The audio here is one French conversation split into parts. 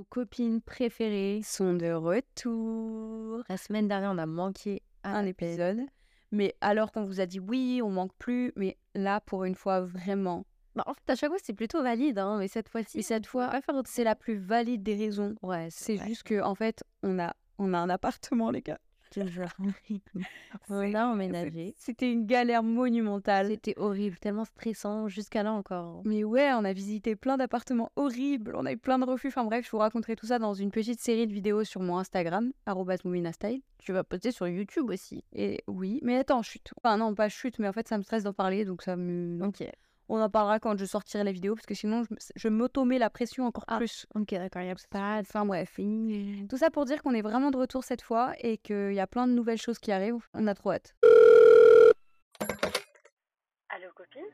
Vos copines préférées? Sont de retour. La semaine dernière, on a manqué un épisode. Mais alors qu'on vous a dit oui, on manque plus. Mais là, pour une fois, vraiment. Bah, en fait, à chaque fois, c'est plutôt valide, hein, mais cette fois-ci. Et cette fois, c'est la plus valide des raisons. Ouais, C'est juste que, en fait, on a, on a un appartement, les gars. on a emménagé. C'était une galère monumentale. C'était horrible, tellement stressant jusqu'à là encore. Mais ouais, on a visité plein d'appartements horribles, on a eu plein de refus. Enfin bref, je vous raconterai tout ça dans une petite série de vidéos sur mon Instagram, @mominastyle. Tu vas poster sur YouTube aussi. Et oui, mais attends, chute. Enfin non, pas chute, mais en fait ça me stresse d'en parler, donc ça me... Ok. On en parlera quand je sortirai la vidéo, parce que sinon je, je m'auto-mets la pression encore Ah. plus. Ok, d'accord, il y a Pas- Enfin bref. Tout ça pour dire qu'on est vraiment de retour cette fois et qu'il y a plein de nouvelles choses qui arrivent. On a trop hâte. Allô copine?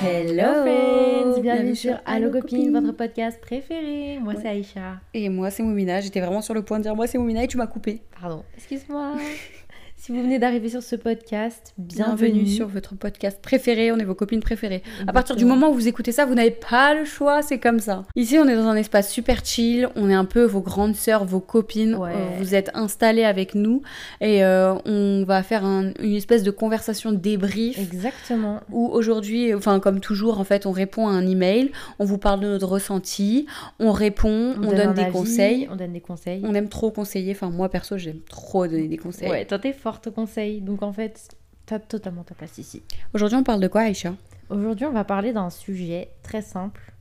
Hello friends, bienvenue sur Allo Copine, Copine. votre podcast préféré. Moi Ouais. c'est Aïcha. Et moi c'est Moumina, j'étais vraiment sur le point de dire moi c'est Moumina et tu m'as coupé. Pardon, excuse-moi. si vous venez d'arriver sur ce podcast, Bienvenue, bienvenue, sur votre podcast préféré, on est vos copines préférées. À partir du moment où vous écoutez ça, vous n'avez pas le choix, c'est comme ça. Ici, on est dans un espace super chill, on est un peu vos grandes sœurs, vos copines, Ouais. euh, vous êtes installées avec nous et euh, on va faire un- une espèce de conversation débrief. Exactement. Où aujourd'hui, enfin comme toujours, en fait, on répond à un email, on vous parle de notre ressenti, on répond, on, donne, des avis, conseils. On donne des conseils. On aime trop conseiller, enfin moi perso, j'aime trop donner des conseils. Ouais, toi t'es forte conseil, donc en fait, t'as totalement ta place ici. Aujourd'hui, on parle de quoi, Aïcha? Aujourd'hui, on va parler d'un sujet très simple,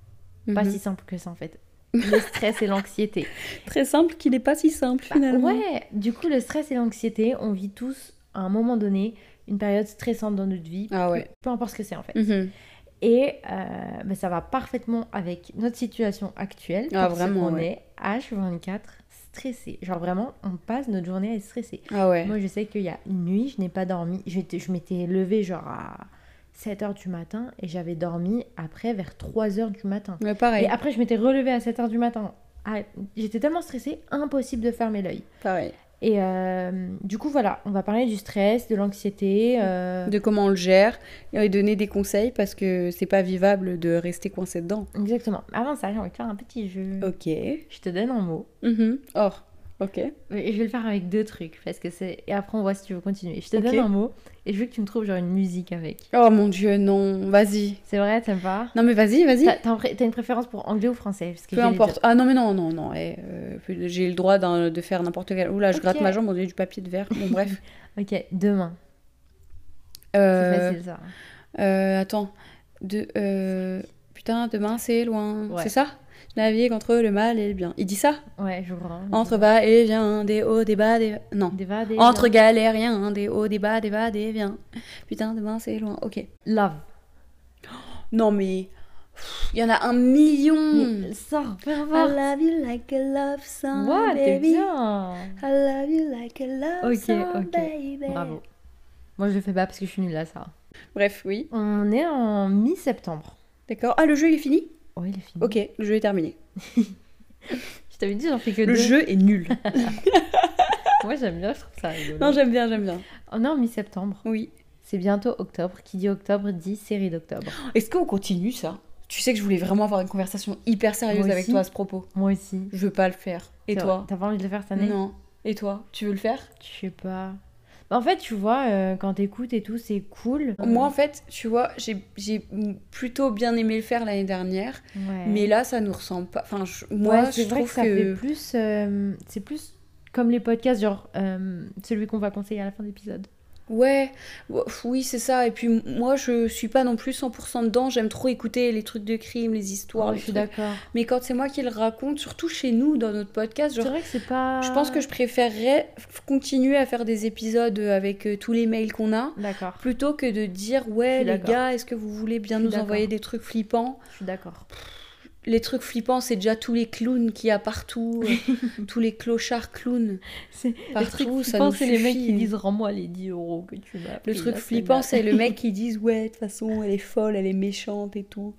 pas Mhm. si simple que ça en fait. Le stress et l'anxiété. Très simple, qui n'est pas si simple finalement. Ouais, du coup, le stress et l'anxiété, on vit tous à un moment donné une période stressante dans notre vie. Ah peu- ouais. Peu, importe ce que c'est en fait. Mhm. Et euh, ben, ça va parfaitement avec notre situation actuelle. Ah, parce vraiment, ouais. est H24 stressé. Genre vraiment, on passe notre journée à être stressé. Ah ouais. Moi, je sais qu'il y a une nuit, je n'ai pas dormi. Je m'étais levée genre à 7h du matin et j'avais dormi après vers 3h du matin. Ouais, pareil. Et après, je m'étais relevée à 7h du matin. Ah, J'étais tellement stressée, impossible de fermer l'œil. Pareil. Et euh, du coup, voilà, on va parler du stress, de l'anxiété. euh, De comment on le gère et donner des conseils parce que c'est pas vivable de rester coincé dedans. Exactement. Avant ça, j'ai envie de faire un petit jeu. Ok. Je te donne un mot. Mhm. Oh, ok. Et je vais le faire avec deux trucs. Parce que c'est. Et après, on voit si tu veux continuer. Je te donne un mot et je veux que tu me trouves genre une musique avec. Oh mon dieu, non. Vas-y. C'est vrai, t'aimes pas? Non mais vas-y, vas-y. T'as un pré- une préférence pour anglais ou français? Parce que Peu importe. Ah non mais non, non, non. eh, euh, j'ai le droit de faire n'importe quel... Oula, je gratte ma jambe, on dirait du papier de verre. Bon bref. Ok, demain. C'est Euh, facile ça. euh, attends. De, euh, Putain, demain c'est loin. Ouais. C'est ça? Navigue entre le mal et le bien. Il dit ça Ouais, je vois. Entre bas et vient, des hauts, des bas, des... Non. Des va, des Entre va. galériens, des hauts, des bas, des bas, des viens. Putain, demain c'est loin. Ok. Love. Non mais. Il y en a un million. Sors, I love you like a love song, baby. bien. I love you like a love song, ok. baby. Bravo. Moi, je le fais pas parce que je suis nulle à ça. Bref, oui. On est en mi-septembre. D'accord. Ah, le jeu il est fini? Oh, il est fini. Ok, le jeu est terminé. Je t'avais dit, j'en fais que Le deux. jeu est nul. Moi, j'aime bien, je trouve ça rigolo. non, j'aime bien, j'aime bien. On est en mi-septembre. Oui. C'est bientôt octobre. Qui dit octobre dit série d'octobre. Est-ce qu'on continue ça? Tu sais que je voulais vraiment avoir une conversation hyper sérieuse avec toi à ce propos. Moi aussi. Je veux pas le faire. Et toi? T'as pas envie de le faire cette année? Non. Et toi? Tu veux le faire? Je sais pas. Bah, en fait, tu vois, euh, quand t'écoutes et tout, c'est cool. Moi, en fait, tu vois, j'ai j'ai plutôt bien aimé le faire l'année dernière. Ouais. Mais là, ça nous ressemble pas. Enfin, je- moi, Ouais, c'est je vrai trouve que ça fait plus. euh, c'est plus comme les podcasts, genre euh, celui qu'on va conseiller à la fin de l'épisode. Ouais, oui, c'est ça. Et puis, moi, je suis pas non plus 100% dedans. J'aime trop écouter les trucs de crime, les histoires. Les je suis d'accord. Mais quand c'est moi qui le raconte, surtout chez nous, dans notre podcast, C'est genre, vrai que c'est pas. je pense que je préférerais continuer à faire des épisodes avec euh, tous les mails qu'on a. D'accord. Plutôt que de dire, ouais, les gars, est-ce que vous voulez bien nous envoyer des trucs flippants? Je suis d'accord. Les trucs flippants, c'est déjà tous les clowns qu'il y a partout, euh, tous les clochards clowns. Les Partout, trucs ça flippants, nous c'est les mecs qui disent rends-moi les 10 euros que tu m'as. Le truc flippant, c'est le mec qui dit ouais, de toute façon, elle est folle, elle est méchante et tout.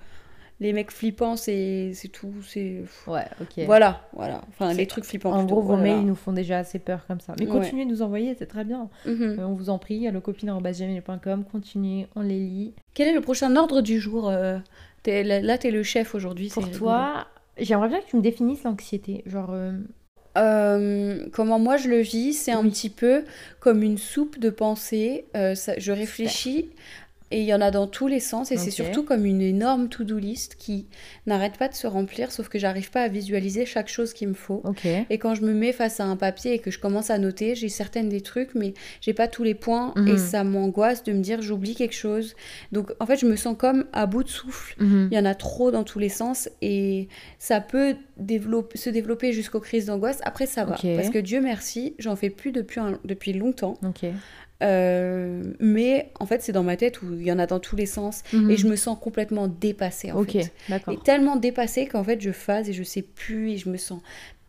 les mecs flippants, c'est tout. c'est Ouais, ok. Voilà, voilà. Enfin, les trucs flippants. En plutôt, gros, vos mails ils nous font déjà assez peur comme ça. Mais Ouais. continuez de nous envoyer, c'est très bien. Mhm. Euh, on vous en prie, à lecopine.com, continuez, on les lit. Quel est le prochain ordre du jour euh, Là, là, t'es le chef aujourd'hui. Pour toi, j'aimerais bien que tu me définisses l'anxiété. Genre, euh, Euh, comment moi je le vis, c'est un petit peu comme une soupe de pensée. Euh, ça- je réfléchis et il y en a dans tous les sens et c'est surtout comme une énorme to-do list qui n'arrête pas de se remplir, sauf que j'arrive pas à visualiser chaque chose qu'il me faut. Et quand je me mets face à un papier et que je commence à noter, j'ai certaines des trucs, mais j'ai pas tous les points Mhm. et ça m'angoisse de me dire j'oublie quelque chose. Donc en fait, je me sens comme à bout de souffle. Mhm. Il y en a trop dans tous les sens et ça peut développer, se développer jusqu'aux crises d'angoisse. Après, ça va. Parce que Dieu merci, j'en fais plus depuis, un- depuis longtemps. Euh, mais en fait, c'est dans ma tête où il y en a dans tous les sens Mhm. et je me sens complètement dépassée. En Ok, fait. d'accord. Et tellement dépassée qu'en fait, je phase et je sais plus et je me sens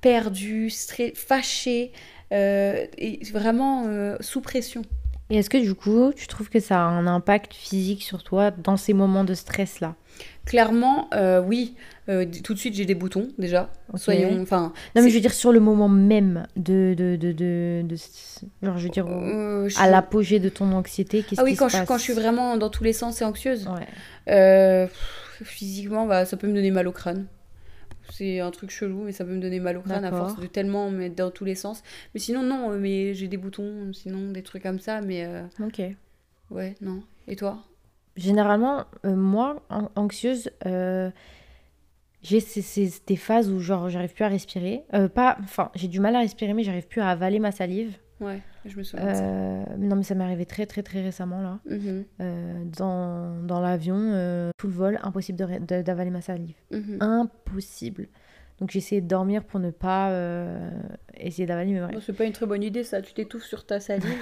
perdue, fâchée euh, et vraiment euh, sous pression. Et est-ce que du coup, tu trouves que ça a un impact physique sur toi dans ces moments de stress-là? Clairement, euh, oui. Euh, tout de suite, j'ai des boutons déjà. Soyons, enfin, Non, mais je veux dire sur le moment même de... de, de, de, de- genre, je veux dire, Euh, je à suis- l'apogée de ton anxiété, qu'est-ce Ah oui, qui quand se je, passe? quand je suis vraiment dans tous les sens et anxieuse. Ouais. Physiquement, bah, ça peut me donner mal au crâne. C'est un truc chelou, mais ça peut me donner mal au crâne à force de tellement me mettre dans tous les sens. Mais sinon, non, euh, mais j'ai des boutons, sinon des trucs comme ça, mais euh, Ok. ouais, non. Et toi? Généralement, euh, moi, an- anxieuse, euh, j'ai ces, ces- des phases où genre j'arrive plus à respirer. Pas, enfin, j'ai du mal à respirer, mais j'arrive plus à avaler ma salive. Ouais, je me souviens de ça. Euh, non, mais ça m'est arrivé très très très récemment là. Mhm, Euh, dans, dans l'avion, euh, tout le vol, impossible d'avaler ma salive. mhm. Impossible. Donc j'ai essayé de dormir pour ne pas euh, essayer d'avaler. Bon, c'est pas une très bonne idée, ça. Tu t'étouffes sur ta salive.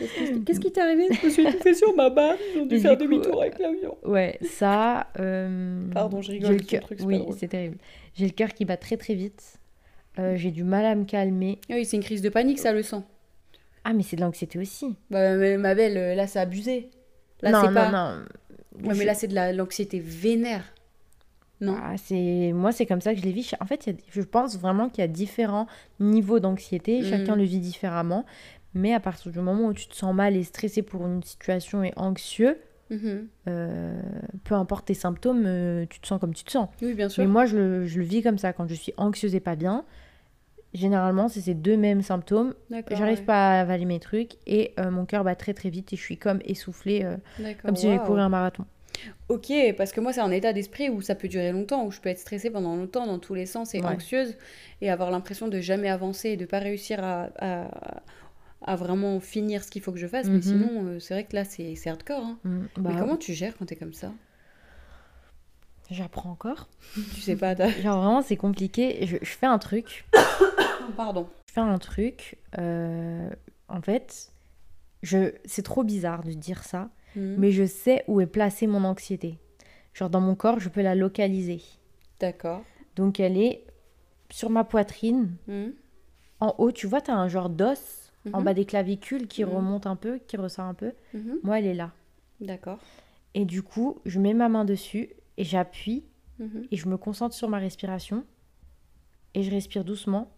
Qu'est-ce qui- t'est arrivé? Je me suis étouffée sur ma barre. Ils ont dû faire demi-tour avec l'avion. Ouais, ça. euh, Pardon, je rigole, j'ai le cœur- Oui, c'est terrible. J'ai le cœur qui bat très très vite. Euh, j'ai du mal à me calmer. Ah Oui, c'est une crise de panique, ça le sent. Ah, mais c'est de l'anxiété aussi. Bah, mais ma belle, euh, là, c'est abusé. Là, non, c'est non, pas. non. Ouais, Je- mais là, c'est de la- l'anxiété vénère. Non Ah, c'est moi c'est comme ça que je les vis. En fait, il y a- je pense vraiment qu'il y a différents niveaux d'anxiété, chacun Mhm. le vit différemment. Mais à partir du moment où tu te sens mal et stressé pour une situation et anxieux, Mhm. euh, peu importe tes symptômes, tu te sens comme tu te sens. Oui, bien sûr. Mais moi, je le, je le vis comme ça. Quand je suis anxieuse et pas bien, généralement, c'est ces deux mêmes symptômes. J'arrive ouais. pas à avaler mes trucs et euh, mon cœur bat très très vite et je suis comme essoufflée, euh, comme si j'avais waouh. couru un marathon. Ok, parce que moi, c'est un état d'esprit où ça peut durer longtemps, où je peux être stressée pendant longtemps dans tous les sens et Ouais. anxieuse et avoir l'impression de jamais avancer et de pas réussir à, à, à vraiment finir ce qu'il faut que je fasse. Mais Mhm. sinon, euh, c'est vrai que là, c'est hardcore. hein. Mm, bah, Mais comment tu gères quand t'es comme ça? J'apprends encore. Tu sais pas, Genre vraiment, c'est compliqué. Je, je fais un truc. Pardon. Je fais un truc. euh, en fait, je, c'est trop bizarre de dire ça, Mhm. mais je sais où est placée mon anxiété. Genre dans mon corps, je peux la localiser. D'accord. Donc elle est sur ma poitrine. Mhm. En haut, tu vois, tu as un genre d'os en Mhm. bas des clavicules qui Mhm. remonte un peu, qui ressort un peu. Mhm. Moi, elle est là. D'accord. Et du coup, je mets ma main dessus et j'appuie et je me concentre sur ma respiration. Et je respire doucement.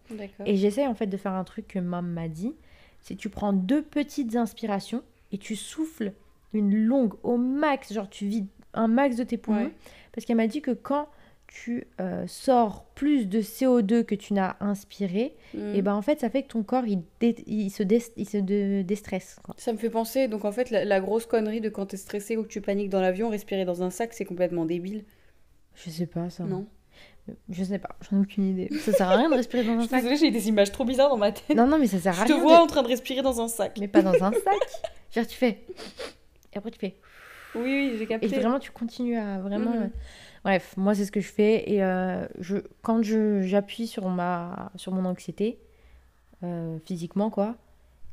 Et j'essaie en fait de faire un truc que maman m'a dit. C'est tu prends deux petites inspirations et tu souffles une longue au max. Genre tu vides un max de tes poumons. Ouais. Parce qu'elle m'a dit que quand tu euh, sors plus de CO2 que tu n'as inspiré, Mhm. et ben en fait ça fait que ton corps il, dé- il se, dé- il se dé- déstresse. quoi. Ça me fait penser, donc en fait, la, la grosse connerie de quand t'es stressé ou que tu paniques dans l'avion, respirer dans un sac, c'est complètement débile. Je sais pas ça. Non Je sais pas, j'en ai aucune idée. Ça sert à rien de respirer dans un Je suis sac. j'ai des images trop bizarres dans ma tête. Non, non, mais ça sert à Je te rien. vois de- en train de respirer dans un sac. Mais pas dans un sac. Genre tu fais. Et après tu fais. Oui, oui, j'ai Et capté. vraiment, tu continues à vraiment. Mhm. euh, Bref, moi, c'est ce que je fais. Et euh, je, quand je, j'appuie sur, ma, sur mon anxiété, euh, physiquement, quoi,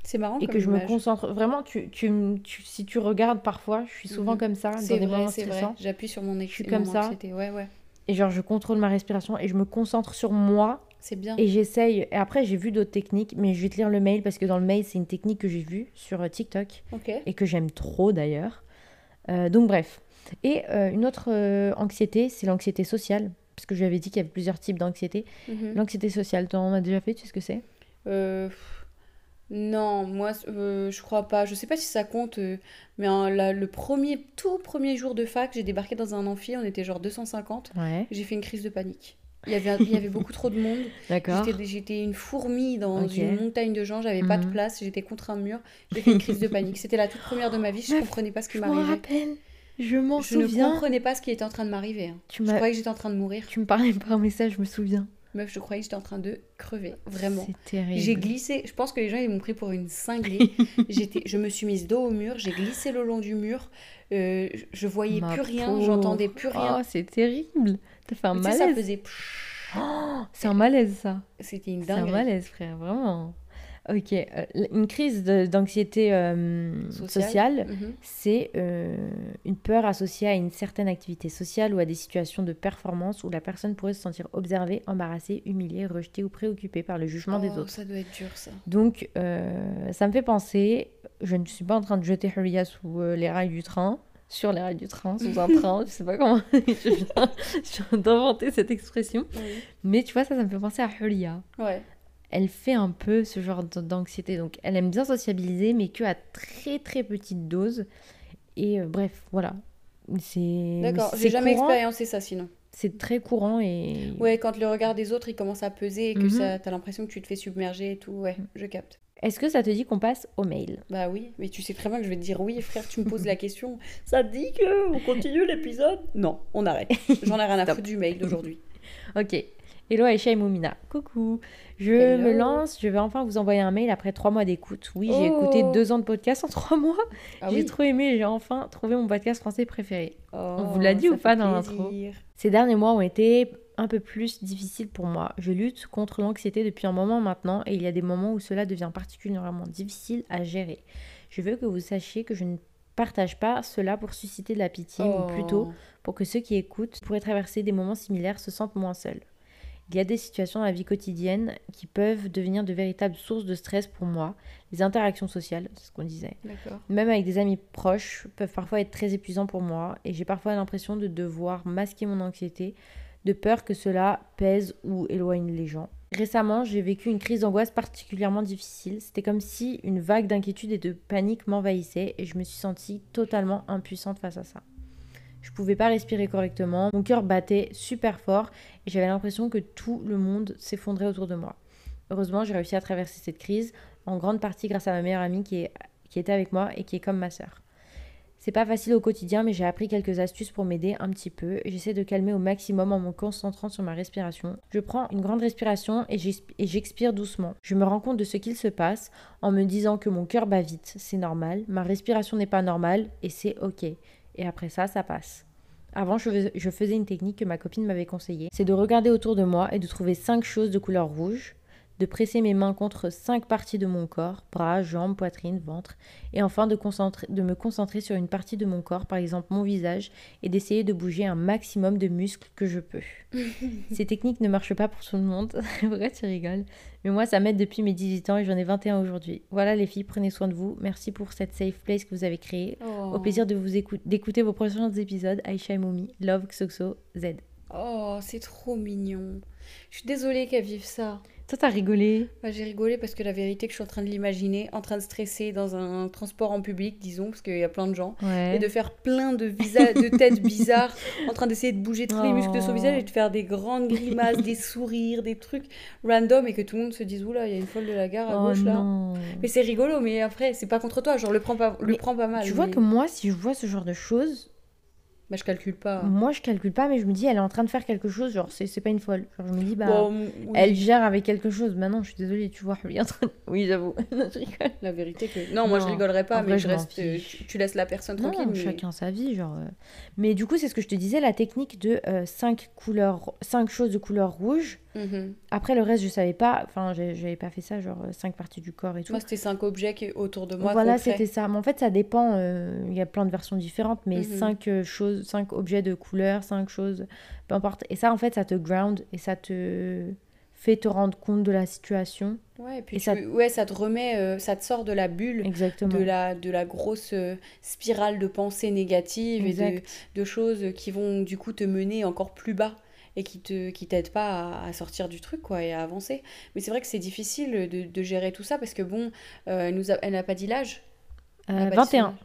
C'est marrant et comme que je me concentre. Vraiment, tu, tu, si tu regardes parfois, je suis souvent Mhm. comme ça, dans C'est des vrai, moments c'est vrai. stressants. J'appuie sur mon suis écrit. comme ça. Ouais, ouais. Et genre, je contrôle ma respiration et je me concentre sur moi. C'est bien. Et j'essaye. Et après, j'ai vu d'autres techniques, mais je vais te lire le mail parce que dans le mail, c'est une technique que j'ai vue sur euh, TikTok Ok. et que j'aime trop d'ailleurs. Euh, donc bref. Et euh, une autre euh, anxiété, c'est l'anxiété sociale. Parce que je lui avais dit qu'il y avait plusieurs types d'anxiété. Mhm. L'anxiété sociale, tu en as déjà fait, tu sais ce que c'est? Euh, non, moi, euh, je crois pas. Je sais pas si ça compte, euh, mais hein, la- le premier, tout premier jour de fac, j'ai débarqué dans un amphi, on était genre 250. Ouais. J'ai fait une crise de panique. Il y avait, il y avait beaucoup trop de monde. D'accord. J'étais, j'étais une fourmi dans Ok. une montagne de gens, j'avais pas de Mhm. place, j'étais contre un mur. J'ai fait une crise de panique. C'était la toute première de ma vie, je Meuf, comprenais pas ce qui Je m'en m'arrivait. rappelle. Je m'en Je ne souviens. comprenais pas ce qui était en train de m'arriver. hein. Tu Je m'as- croyais que j'étais en train de mourir. Tu me parlais par message, je me souviens. Meuf, je croyais que j'étais en train de crever. Vraiment. C'est terrible. J'ai glissé, je pense que les gens ils m'ont pris pour une cinglée. J'étais, je me suis mise dos au mur, j'ai glissé le long du mur, euh, je- voyais Ma plus rien, j'entendais plus rien. Oh, c'est terrible. T'as fait un Tu sais, ça malaise. faisait pfff. Oh, c'est un malaise, ça. C'était une C'est un malaise, frère, vraiment. Ok, euh, une crise d'anxiété euh, Sociale. sociale, Mhm. c'est euh, une peur associée à une certaine activité sociale ou à des situations de performance où la personne pourrait se sentir observée, embarrassée, humiliée, rejetée ou préoccupée par le jugement des Oh, autres. Ça doit être dur ça. Donc, euh, ça me fait penser, je ne suis pas en train de jeter Huria sous les rails du train, sur les rails du train, sous un train, je sais pas comment, je viens, viens d'inventer cette expression. Mais tu vois, ça, ça me fait penser à Huria. Ouais. Elle fait un peu ce genre d'anxiété, donc elle aime bien sociabiliser, mais que à très très petite dose. Et euh, bref, voilà. C'est D'accord, j'ai jamais courant, expérimenté ça sinon. C'est très courant et Ouais, quand le regard des autres il commence à peser et que Mhm. ça, t'as l'impression que tu te fais submerger et tout, ouais, je capte. Est-ce que ça te dit qu'on passe au mail? Bah oui, mais tu sais très bien que je vais te dire oui, frère, tu me poses la question. Ça te dit que on continue l'épisode? Non, on arrête. J'en ai rien à foutre du mail d'aujourd'hui. Ok. Hello Aïcha et Moumina. Coucou. Je Hello. me lance. Je vais enfin vous envoyer un mail après trois mois d'écoute. Oui, j'ai Oh. écouté deux ans de podcast en trois mois. Ah j'ai oui. trop aimé. J'ai enfin trouvé mon podcast français préféré. On vous l'a dit ou pas dans l'intro? Ces derniers mois ont été un peu plus difficiles pour moi. Je lutte contre l'anxiété depuis un moment maintenant et il y a des moments où cela devient particulièrement difficile à gérer. Je veux que vous sachiez que je ne partage pas cela pour susciter de la pitié, Oh. ou plutôt pour que ceux qui écoutent pourraient traverser des moments similaires se sentent moins seuls. Il y a des situations dans la vie quotidienne qui peuvent devenir de véritables sources de stress pour moi. Les interactions sociales, c'est ce qu'on disait, D'accord. même avec des amis proches, peuvent parfois être très épuisants pour moi et j'ai parfois l'impression de devoir masquer mon anxiété de peur que cela pèse ou éloigne les gens. Récemment, j'ai vécu une crise d'angoisse particulièrement difficile. C'était comme si une vague d'inquiétude et de panique m'envahissait et je me suis sentie totalement impuissante face à ça. Je pouvais pas respirer correctement, mon cœur battait super fort et j'avais l'impression que tout le monde s'effondrait autour de moi. Heureusement, j'ai réussi à traverser cette crise, en grande partie grâce à ma meilleure amie qui, était avec moi et qui est comme ma sœur. C'est pas facile au quotidien, mais j'ai appris quelques astuces pour m'aider un petit peu. J'essaie de calmer au maximum en me concentrant sur ma respiration. Je prends une grande respiration et j'expire doucement. Je me rends compte de ce qu'il se passe en me disant que mon cœur bat vite, c'est normal. Ma respiration n'est pas normale et c'est ok. Et après ça, ça passe. Avant, je fais- je faisais une technique que ma copine m'avait conseillée. C'est de regarder autour de moi et de trouver cinq choses de couleur rouge, de presser mes mains contre cinq parties de mon corps, bras, jambes, poitrine, ventre, et enfin de, concentrer- de me concentrer sur une partie de mon corps, par exemple mon visage, et d'essayer de bouger un maximum de muscles que je peux. Ces techniques ne marchent pas pour tout le monde. Pourquoi tu rigoles Mais moi, ça m'aide depuis mes 18 ans et j'en ai 21 aujourd'hui. Voilà les filles, prenez soin de vous. Merci pour cette safe place que vous avez créée. Oh. Au plaisir de vous écou- d'écouter vos prochains épisodes. Aïcha et Momi, Love, Xoxo, Z. Oh, c'est trop mignon. Je suis désolée qu'elle vive ça. Toi, t'as rigolé? Bah, j'ai rigolé parce que la vérité que je suis en train de l'imaginer, en train de stresser dans un transport en public, disons, parce qu'il y a plein de gens, Ouais. et de faire plein de, visa- de têtes bizarres, en train d'essayer de bouger tous les muscles de son Oh. visage et de faire des grandes grimaces, des sourires, des trucs random, et que tout le monde se dise, oula, il y a une folle de la gare à Oh gauche là. Mais c'est rigolo, mais après, c'est pas contre toi, genre le prends pas, le Mais prends pas mal. Tu vois mais- que moi, si je vois ce genre de choses, Bah, je calcule pas. moi je calcule pas, mais je me dis, elle est en train de faire quelque chose, genre c'est c'est pas une folle. Genre je me dis, bah. Bon, oui, Elle gère avec quelque chose. Maintenant, je suis désolée, tu vois, elle est en train Oui, j'avoue. Je rigole. La vérité que. Non, moi je rigolerais pas, mais vrai, je reste. euh. Tu, tu laisses la personne tranquille. Non, mais- chacun sa vie, genre. euh. Mais du coup, c'est ce que je te disais, la technique de 5 couleurs, cinq choses de couleur rouge. Mhm. Après, le reste, je savais pas. Enfin, j'avais pas fait ça, genre 5 parties du corps et tout. Moi, c'était cinq objets qui- autour de moi. voilà, c'était ça. Mais en fait, ça dépend. euh, Il y a plein de versions différentes, mais Mhm. 5 choses, 5 objets de couleur, 5 choses, peu importe. Et ça, en fait, ça te ground et ça te fait te rendre compte de la situation. Ouais, et puis ça... ouais, ça te remet, euh, ça te sort de la bulle, Exactement. de la, de la grosse euh, spirale de pensées négatives et de, de, choses qui vont du coup te mener encore plus bas et qui te qui t'aident pas à, sortir du truc quoi et à avancer. Mais c'est vrai que c'est difficile de, de, gérer tout ça parce que bon, euh, elle nous elle n'a pas dit l'âge. 21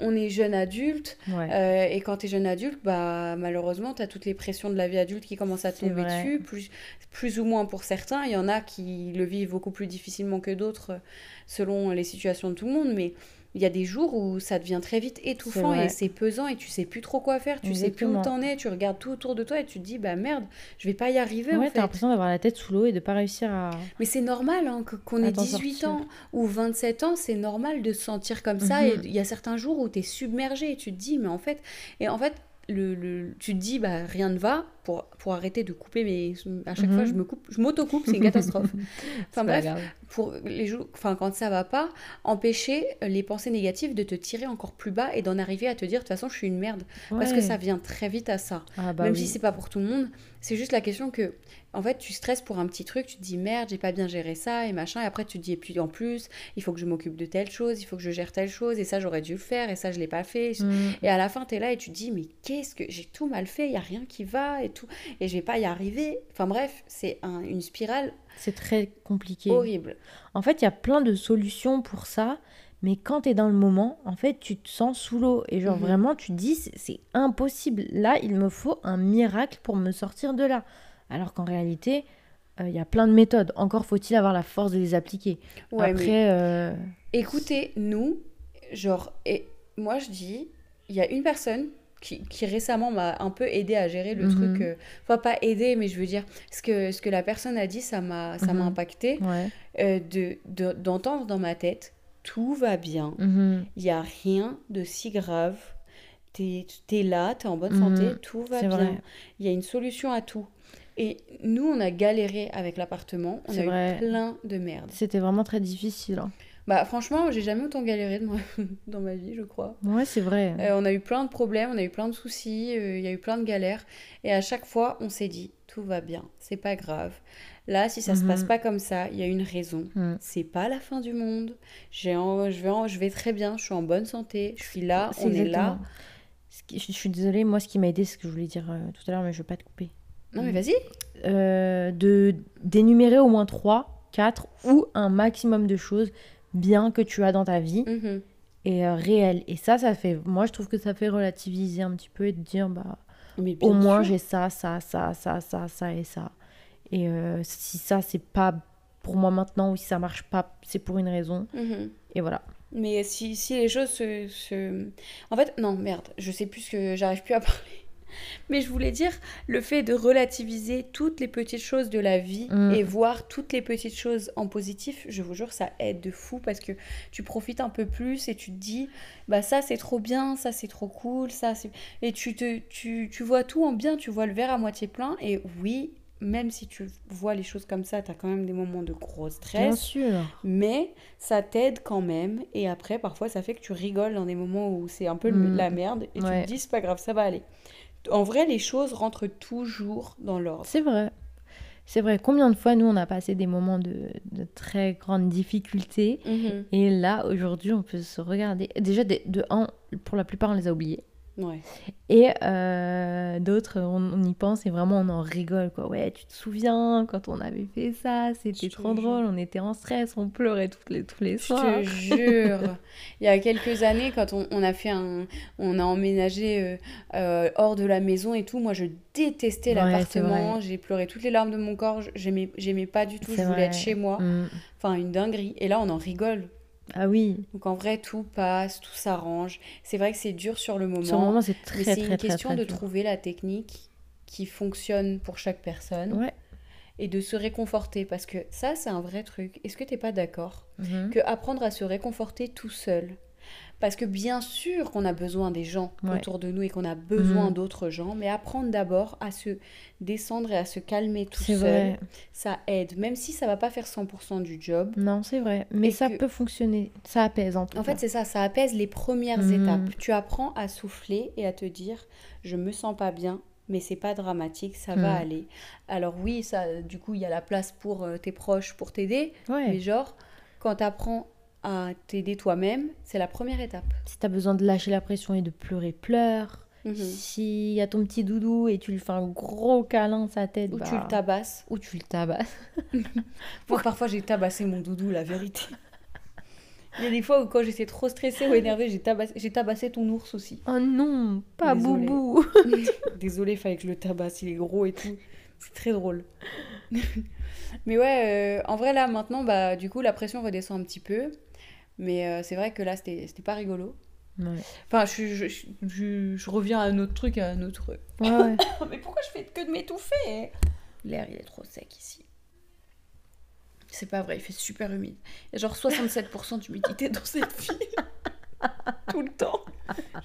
on, est jeune adulte, euh, et quand tu es jeune adulte, bah, malheureusement, tu as toutes les pressions de la vie adulte qui commencent à tomber dessus, plus, plus ou moins pour certains. Il y en a qui le vivent beaucoup plus difficilement que d'autres, selon les situations de tout le monde, mais il y a des jours où ça devient très vite étouffant et c'est pesant et tu sais plus trop quoi faire, tu sais plus où t'en es, tu regardes tout autour de toi et tu te dis bah merde, je vais pas y arriver ouais, en t'as l'impression d'avoir la tête sous l'eau et de pas réussir à Mais c'est normal hein, qu'on ait 18 ans ou 27 ans, c'est normal de se sentir comme ça et mhm. il y a certains jours où tu es submergé et tu te dis mais en fait et en fait le, tu te dis bah rien ne va pour, pour arrêter de couper mais à chaque fois mhm. je me coupe je m'auto-coupe c'est une catastrophe. Enfin bref pour les jours enfin quand ça va pas empêcher les pensées négatives de te tirer encore plus bas et d'en arriver à te dire de toute façon je suis une merde. Parce que ça vient très vite à ça. Ah bah même si c'est pas pour tout le monde c'est juste la question que en fait, tu stresses pour un petit truc, tu te dis merde, j'ai pas bien géré ça et machin, et après tu te dis, et puis en plus, il faut que je m'occupe de telle chose, il faut que je gère telle chose, et ça j'aurais dû le faire, et ça je l'ai pas fait. Mm. Et à la fin, tu es là et tu te dis, mais qu'est-ce que j'ai tout mal fait, il y a rien qui va et tout, et je vais pas y arriver. Enfin bref, c'est une spirale. C'est très compliqué. Horrible. En fait, il y a plein de solutions pour ça. Mais quand tu es dans le moment, en fait, tu te sens sous l'eau. Et genre, mm-hmm. vraiment, tu te dis, c'est impossible. Là, il me faut un miracle pour me sortir de là. Alors qu'en réalité, euh, il y a plein de méthodes. Encore faut-il avoir la force de les appliquer. Après, euh, écoutez, nous, genre, et moi je dis, il y a une personne qui, récemment m'a un peu aidé à gérer le truc. Mhm. Euh, enfin, pas aidé, mais je veux dire, ce que, ce que la personne a dit, ça m'a ça m'a mhm. impacté. de D'entendre dans ma tête, tout va bien, mhm. il n'y a rien de si grave. Tu es, là, tu es en bonne santé, tout va bien. Il y a une solution à tout. Et nous, on a galéré avec l'appartement. On a eu plein de merde. C'était vraiment très difficile. Hein. Bah franchement, j'ai jamais autant galéré dans ma vie, je crois. Ouais, c'est vrai. Euh, on a eu plein de problèmes, on a eu plein de soucis, euh, il y a eu plein de galères. Et à chaque fois, on s'est dit, tout va bien, c'est pas grave. Là, si ça se passe mhm. pas comme ça, il y a une raison. Mm. C'est pas la fin du monde. J'ai je, vais je vais très bien, je suis en bonne santé, je suis là, on est là. Je suis désolée, moi, ce qui m'a aidé, c'est ce que je voulais dire euh, tout à l'heure, mais je veux pas te couper. Non, mais vas-y. Euh, de d'énumérer au moins 3, 4 ou un maximum de choses bien que tu as dans ta vie mhm. et euh, réelles. Et ça, ça fait. Moi, je trouve que ça fait relativiser un petit peu et de dire, bah, au moins j'ai ça, ça, ça, ça, ça, ça et ça. Et euh, si ça, c'est pas pour moi maintenant ou si ça marche pas, c'est pour une raison. Mhm. Et voilà. Mais si, si les choses se, se, En fait, non, merde, je sais plus ce que j'arrive plus à parler. Mais je voulais dire le fait de relativiser toutes les petites choses de la vie mm. et voir toutes les petites choses en positif, je vous jure, ça aide de fou parce que tu profites un peu plus et tu te dis, bah ça c'est trop bien, ça c'est trop cool, ça c'est... Et tu, te, tu, tu vois tout en bien, tu vois le verre à moitié plein et oui, même si tu vois les choses comme ça, tu as quand même des moments de gros stress. Bien sûr. Mais ça t'aide quand même. Et après, parfois, ça fait que tu rigoles dans des moments où c'est un peu mm. la merde. Et tu te dis, c'est pas grave, ça va aller en vrai, les choses rentrent toujours dans l'ordre. C'est vrai. C'est vrai. Combien de fois, nous, on a passé des moments de, très grande difficulté. Mhm. Et là, aujourd'hui, on peut se regarder. Déjà, de, de un, pour la plupart, on les a oubliés. Et euh, d'autres, on, y pense et vraiment on en rigole. Quoi. Ouais, tu te souviens quand on avait fait ça, c'était trop drôle, on était en stress, on pleurait toutes les, tous les soirs. Je te jure. Il y a quelques années, quand on, a fait un. On a emménagé euh, euh, hors de la maison et tout, moi je détestais l'appartement, j'ai pleuré toutes les larmes de mon corps, j'aimais pas du tout, je voulais être chez moi. Mm. Enfin, une dinguerie. Et là, on en rigole. Ah oui. Donc en vrai, tout passe, tout s'arrange. C'est vrai que c'est dur sur le moment. Sur le moment, c'est très, mais c'est une question de trouver la technique qui fonctionne pour chaque personne. Ouais. Et de se réconforter. Parce que ça, c'est un vrai truc. Est-ce que tu n'es pas d'accord mhm. que apprendre à se réconforter tout seul, parce que bien sûr qu'on a besoin des gens autour de nous et qu'on a besoin mhm. d'autres gens, mais apprendre d'abord à se descendre et à se calmer tout seul, ça aide. Même si ça va pas faire 100% du job. Non, c'est vrai. Mais ça peut fonctionner. Ça apaise en tout En fait, c'est ça. Ça apaise les premières mhm. étapes. Tu apprends à souffler et à te dire, je me sens pas bien, mais c'est pas dramatique, ça va hmm. aller. Alors oui, ça, du coup, il y a la place pour euh, tes proches pour t'aider, mais genre, quand tu apprends à t'aider toi-même, c'est la première étape. Si tu as besoin de lâcher la pression et de pleurer, pleure. Mhm. S'il y a ton petit doudou et tu lui fais un gros câlin sa tête, ou tu le bah, tabasses. Ou tu le tabasses. Moi, parfois, j'ai tabassé mon doudou, la vérité. Il y a des fois où quand j'étais trop stressée ou énervée, j'ai tabassé, tabassé ton ours aussi. Oh non, pas Boubou. Désolée, fallait que je le tabasse, il est gros et tout. C'est très drôle. Mais ouais, euh, en vrai là maintenant, bah du coup la pression redescend un petit peu. Mais euh, c'est vrai que là c'était pas rigolo. Enfin, je, je, je, reviens à un autre truc, à un autre. Ouais, Mais pourquoi je fais que de m'étouffer? L'air il est trop sec ici. C'est pas vrai, il fait super humide. Il y a genre 67% d'humidité dans cette ville. Tout le temps.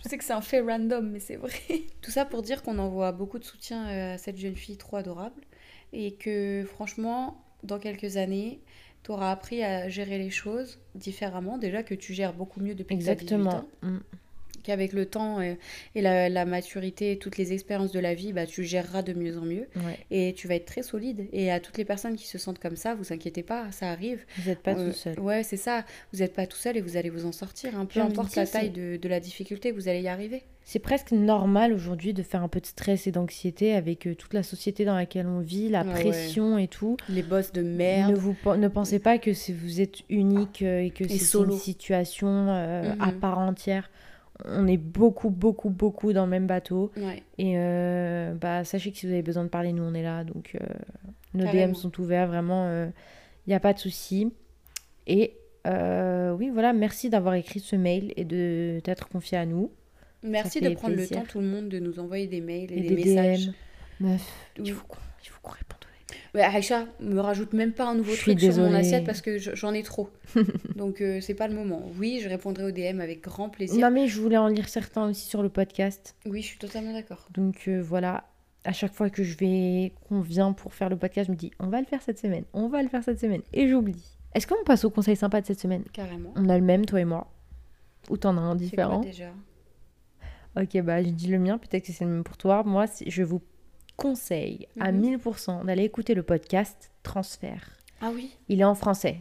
Je sais que c'est un fait random, mais c'est vrai. Tout ça pour dire qu'on envoie beaucoup de soutien euh, à cette jeune fille trop adorable. Et que franchement, dans quelques années, tu auras appris à gérer les choses différemment. Déjà que tu gères beaucoup mieux depuis Exactement. que tu as 18 ans. Mm qu'avec le temps et, la, maturité et toutes les expériences de la vie, bah, tu géreras de mieux en mieux. Et tu vas être très solide. Et à toutes les personnes qui se sentent comme ça, vous inquiétez pas, ça arrive. Vous n'êtes pas tout seul. Ouais, c'est ça. Vous n'êtes pas tout seul et vous allez vous en sortir. Hein. Peu importe la taille de, de, la difficulté, vous allez y arriver. C'est presque normal aujourd'hui de faire un peu de stress et d'anxiété avec euh, toute la société dans laquelle on vit, la pression et tout. Les boss de merde. Ne, vous, ne pensez pas que vous êtes unique euh, et que c'est une situation euh, à part entière on est beaucoup, beaucoup, beaucoup dans le même bateau. Et euh, bah, sachez que si vous avez besoin de parler, nous, on est là. Donc, euh, nos DM sont ouverts, vraiment, il euh, n'y a pas de souci. Et oui, voilà, merci d'avoir écrit ce mail et de t'être confié à nous. Merci de prendre le temps, tout le monde, de nous envoyer des mails et, des, messages. Meuf, il faut qu'on Ouais, Aïcha, me rajoute même pas un nouveau truc sur mon assiette parce que j'en ai trop. Donc euh, c'est pas le moment. Oui, je répondrai au DM avec grand plaisir. Non mais je voulais en lire certains aussi sur le podcast. Oui, je suis totalement d'accord. Donc euh, voilà, à chaque fois que je vais qu'on vient pour faire le podcast, je me dis on va le faire cette semaine, on va le faire cette semaine et j'oublie. Est-ce qu'on passe au conseil sympa de cette semaine? Carrément. On a le même toi et moi ou t'en as un différent quoi, déjà? Ok, bah je dis le mien, peut-être que c'est le même pour toi. Moi, je vous conseille à 1000% mhm. d'aller écouter le podcast Transfert. Ah oui Il est en français.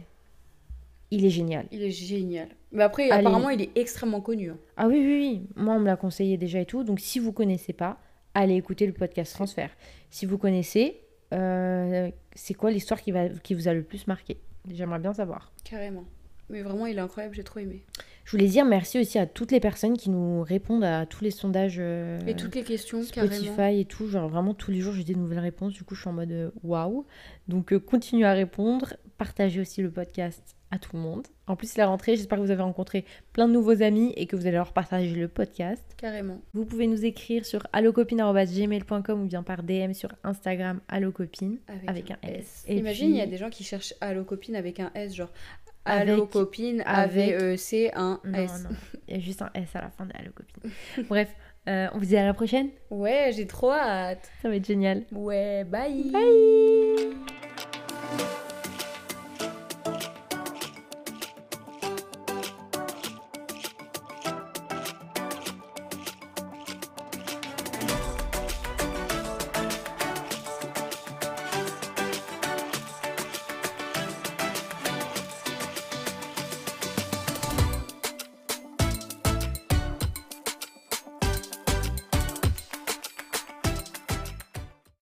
Il est génial. Il est génial. Mais après, apparemment, il est extrêmement connu. Hein. Ah oui, oui, oui. Moi, on me l'a conseillé déjà et tout. Donc, si vous connaissez pas, allez écouter le podcast Transfert. Si vous connaissez, euh, c'est quoi l'histoire qui, va, qui vous a le plus marqué? J'aimerais bien savoir. Carrément. Mais vraiment, il est incroyable, j'ai trop aimé. Je voulais dire merci aussi à toutes les personnes qui nous répondent à tous les sondages. Euh, et toutes les questions, Spotify et tout. Genre vraiment tous les jours, j'ai des nouvelles réponses. Du coup, je suis en mode euh, waouh. Donc, euh, continuez à répondre. Partagez aussi le podcast à tout le monde. En plus, la rentrée, j'espère que vous avez rencontré plein de nouveaux amis et que vous allez leur partager le podcast. Carrément. Vous pouvez nous écrire sur allocopine.gmail.com ou bien par DM sur Instagram allocopine avec, un, S. Imagine, il y a des gens qui cherchent allocopine avec un S, genre Allo copine, A-V-E-C, un S. Non, il y a juste un S à la fin de Allo copine. Bref, euh, on vous dit à la prochaine Ouais, j'ai trop hâte. Ça va être génial. Ouais, bye Bye